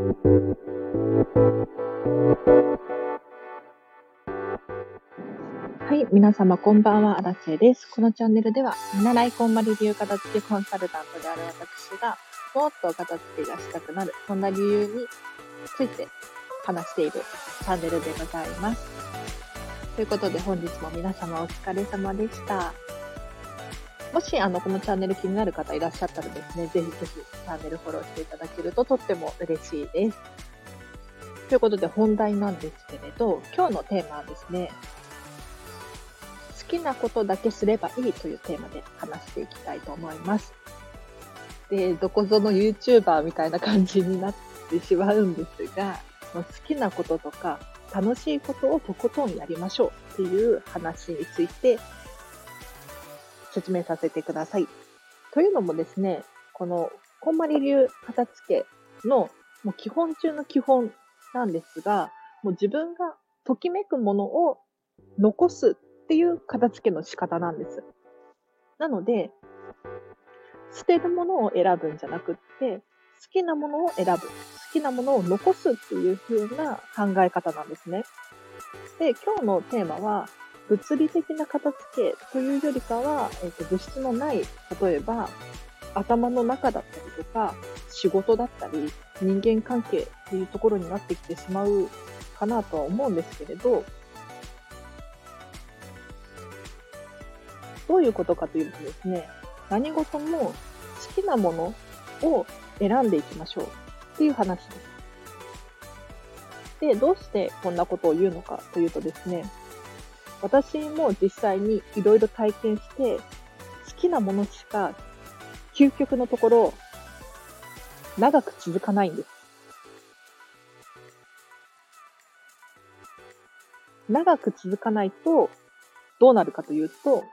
はい、皆様こんばんは、アラチェです。このチャンネルでは、見習いこんまり流片付けコンサルタントである私が、もっと片付けがしたくなる、そんな理由について話しているチャンネルでございます。ということで本日も皆様お疲れ様でした。もし、あの、このチャンネル気になる方いらっしゃったらですね、ぜひぜひチャンネルフォローしていただけるととっても嬉しいです。ということで本題なんですけれど、今日のテーマはですね、好きなことだけすればいいというテーマで話していきたいと思います。で、どこぞの YouTuber みたいな感じになってしまうんですが、好きなこととか楽しいことをとことんやりましょうっていう話について説明させてください。というのもですね、この、こんまり流片付けのもう基本中の基本なんですが、もう自分がときめくものを残すっていう片付けの仕方なんです。なので、捨てるものを選ぶんじゃなくって、好きなものを選ぶ。好きなものを残すっていう風な考え方なんですね。で、今日のテーマは、物理的な片付けというよりかは、えーと、物質のない、例えば頭の中だったりとか、仕事だったり、人間関係っていうところになってきてしまうかなとは思うんですけれど、どういうことかというとですね、何事も好きなものを選んでいきましょうっていう話です。で、どうしてこんなことを言うのかというとですね、私も実際にいろいろ体験して、好きなものしか究極のところ長く続かないんです。長く続かないとどうなるかというと、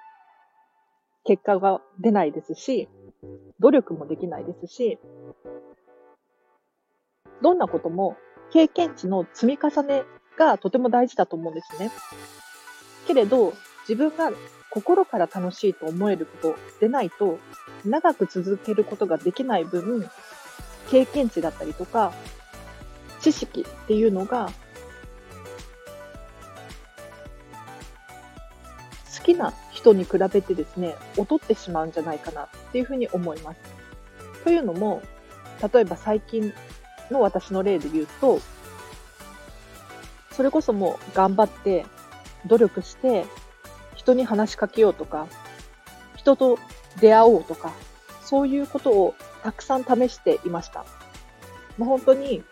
結果が出ないですし、努力もできないですし、どんなことも経験値の積み重ねがとても大事だと思うんですね。けれど、自分が心から楽しいと思えることでないと、長く続けることができない分、経験値だったりとか、知識っていうのが、好きな人に比べてですね、劣ってしまうんじゃないかなっていうふうに思います。というのも、例えば最近の私の例で言うと、それこそもう頑張って努力して人に話しかけようとか、人と出会おうとか、そういうことをたくさん試していました。もう本当に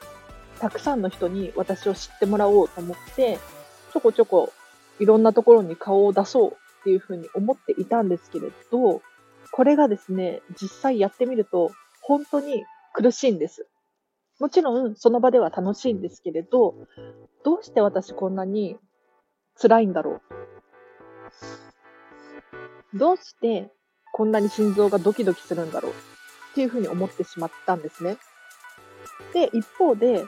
たくさんの人に私を知ってもらおうと思って、ちょこちょこいろんなところに顔を出そうっていうふうに思っていたんですけれど、これがですね、実際やってみると本当に苦しいんです。もちろんその場では楽しいんですけれど、どうして私こんなに辛いんだろう。どうしてこんなに心臓がドキドキするんだろうっていうふうに思ってしまったんですね。で、一方で、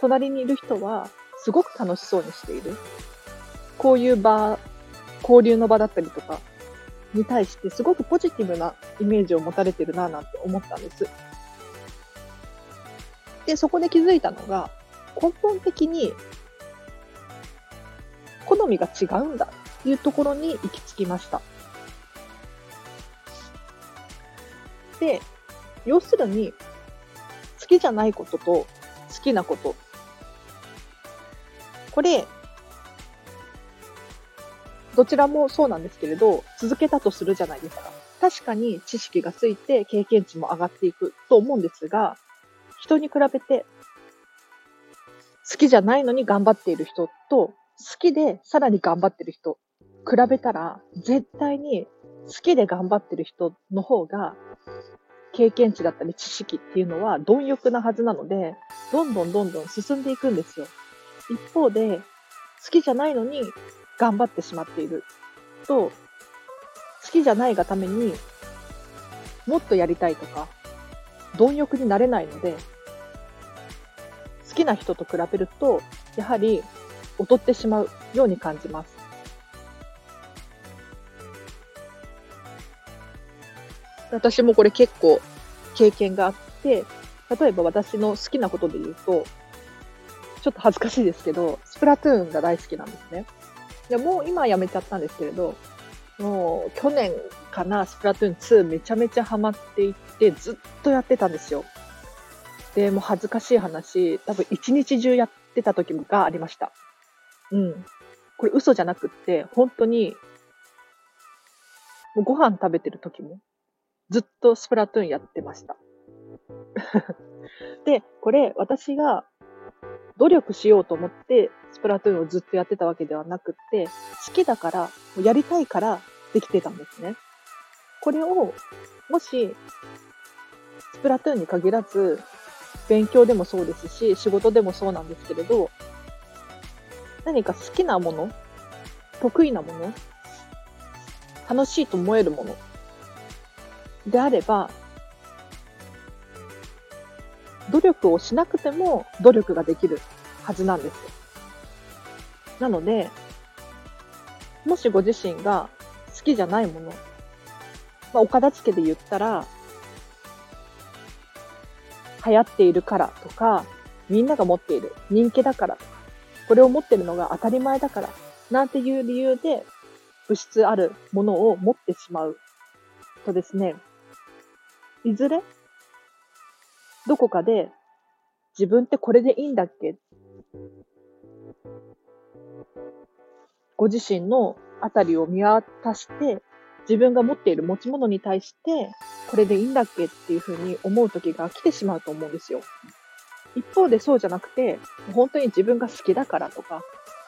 隣にいる人はすごく楽しそうにしている。こういう場、交流の場だったりとかに対してすごくポジティブなイメージを持たれてるなぁなんて思ったんです。で、そこで気づいたのが、根本的に好みが違うんだっていうところに行き着きました。で、要するに、好きじゃないことと好きなこと。これ、どちらもそうなんですけれど、続けたとするじゃないですか。確かに知識がついて経験値も上がっていくと思うんですが、人に比べて好きじゃないのに頑張っている人と好きでさらに頑張ってる人、比べたら、絶対に好きで頑張ってる人の方が、経験値だったり知識っていうのは貪欲なはずなので、どんどんどんどん進んでいくんですよ。一方で、好きじゃないのに頑張ってしまっていると、好きじゃないがためにもっとやりたいとか、貪欲になれないので、好きな人と比べると、やはり劣ってしまうように感じます。私もこれ結構経験があって、例えば私の好きなことで言うと、ちょっと恥ずかしいですけど、スプラトゥーンが大好きなんですね。でもう今やめちゃったんですけれど、もう去年かな、スプラトゥーン2めちゃめちゃハマっていって、ずっとやってたんですよ。で、もう恥ずかしい話、多分一日中やってた時がありました。うん。これ嘘じゃなくって、本当に、もうご飯食べてる時も、ずっとスプラトゥーンやってました。で、これ私が努力しようと思ってスプラトゥーンをずっとやってたわけではなくて、好きだから、やりたいからできてたんですね。これを、もし、スプラトゥーンに限らず、勉強でもそうですし、仕事でもそうなんですけれど、何か好きなもの、得意なもの、楽しいと思えるもの？であれば、努力をしなくても努力ができるはずなんですよ。なので、もしご自身が好きじゃないもの、まあ、岡田付けで言ったら、流行っているからとか、みんなが持っている人気だからとか、これを持ってるのが当たり前だから、なんていう理由で物質あるものを持ってしまう。とですね、いずれどこかで自分ってこれでいいんだっけ？ご自身のあたりを見渡して、自分が持っている持ち物に対して、これでいいんだっけ？っていうふうに思う時が来てしまうと思うんですよ。一方でそうじゃなくて、本当に自分が好きだからとか、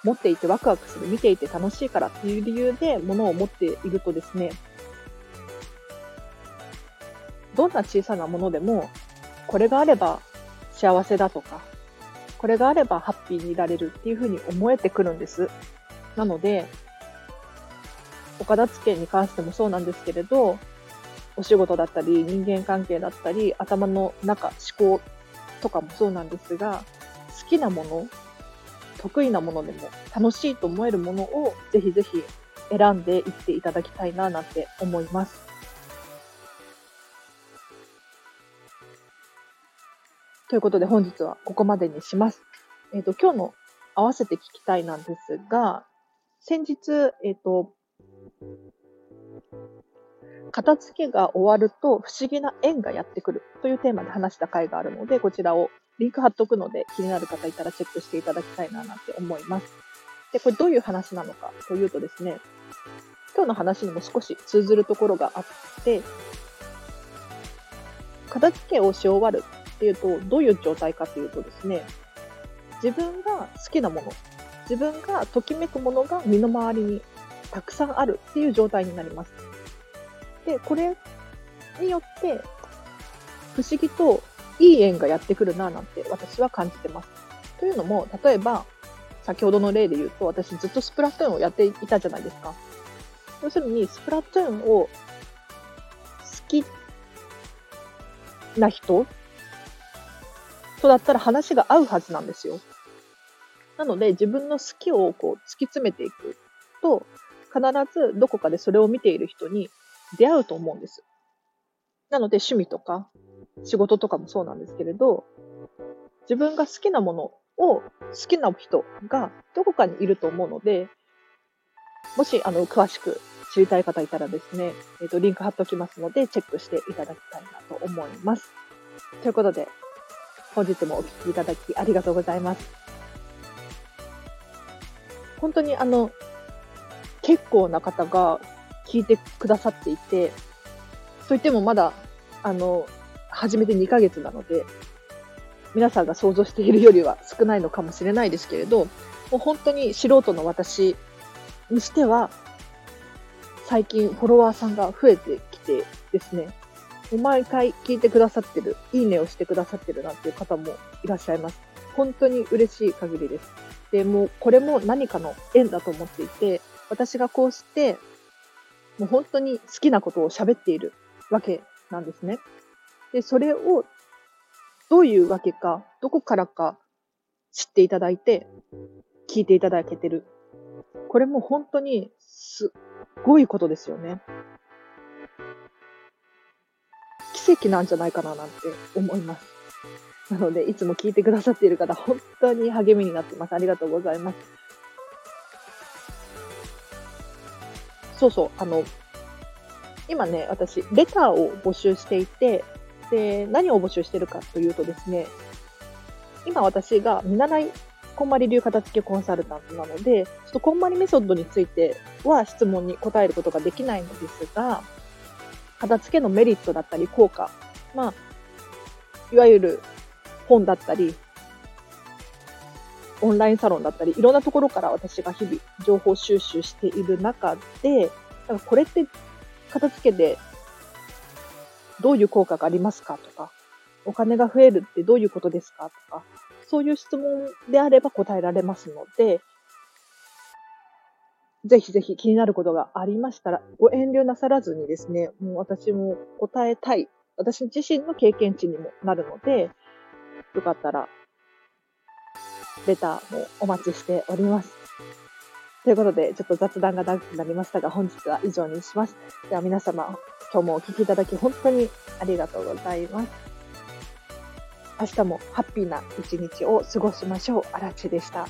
持っていてワクワクする、見ていて楽しいからっていう理由で物を持っているとですね、どんな小さなものでも、これがあれば幸せだとか、これがあればハッピーにいられるっていうふうに思えてくるんです。なので、岡田付けに関してもそうなんですけれど、お仕事だったり、人間関係だったり、頭の中、思考とかもそうなんですが、好きなもの、得意なものでも、楽しいと思えるものをぜひぜひ選んでいっていただきたいななんて思います。ということで本日はここまでにします。えっ、ー、と、今日の合わせて聞きたいなんですが、先日、えっ、ー、と、片付けが終わると不思議な縁がやってくるというテーマで話した回があるので、こちらをリンク貼っとくので気になる方いたらチェックしていただきたいななんて思います。で、これどういう話なのかというとですね、今日の話にも少し通ずるところがあって、片付けをし終わるっていうと、どういう状態かというとですね、自分が好きなもの、自分がときめくものが身の回りにたくさんあるっていう状態になります。で、これによって、不思議といい縁がやってくるななんて私は感じてます。というのも、例えば、先ほどの例で言うと、私ずっとスプラトゥーンをやっていたじゃないですか。要するに、スプラトゥーンを好きな人とだったら話が合うはずなんですよ。なので、自分の好きをこう突き詰めていくと、必ずどこかでそれを見ている人に出会うと思うんです。なので、趣味とか仕事とかもそうなんですけれど、自分が好きなものを好きな人がどこかにいると思うので、もし、あの、詳しく知りたい方いたらですね、えっ、ー、と、リンク貼っておきますので、チェックしていただきたいなと思います。ということで、本日もお聴きいただきありがとうございます。本当にあの、結構な方が聞いてくださっていて、といってもまだ、あの、始めて2ヶ月なので、皆さんが想像しているよりは少ないのかもしれないですけれど、もう本当に素人の私にしては、最近フォロワーさんが増えてきてですね、毎回聞いてくださってる、いいねをしてくださってるなんていう方もいらっしゃいます。本当に嬉しい限りです。で、もこれも何かの縁だと思っていて、私がこうして、もう本当に好きなことを喋っているわけなんですね。で、それをどういうわけか、どこからか知っていただいて、聞いていただけてる。これも本当にすっごいことですよね。奇跡なんじゃないかななんて思います。なので、いつも聞いてくださっている方、本当に励みになってます。ありがとうございます。そうそう、あの、今ね、私、レターを募集していて、で、何を募集してるかというとですね、今私が見習いこんまり流片付けコンサルタントなので、ちょっとこんまりメソッドについては質問に答えることができないのですが、片付けのメリットだったり効果、まあ、いわゆる本だったり、オンラインサロンだったり、いろんなところから私が日々情報収集している中で、だかこれって片付けでどういう効果がありますかとか、お金が増えるってどういうことですかとか、そういう質問であれば答えられますので、ぜひぜひ気になることがありましたら、ご遠慮なさらずにですね、もう私も答えたい、私自身の経験値にもなるので、よかったら、レターもお待ちしております。ということで、ちょっと雑談が長くなりましたが、本日は以上にします。では皆様、今日もお聴きいただき本当にありがとうございます。明日もハッピーな一日を過ごしましょう。あらちでした。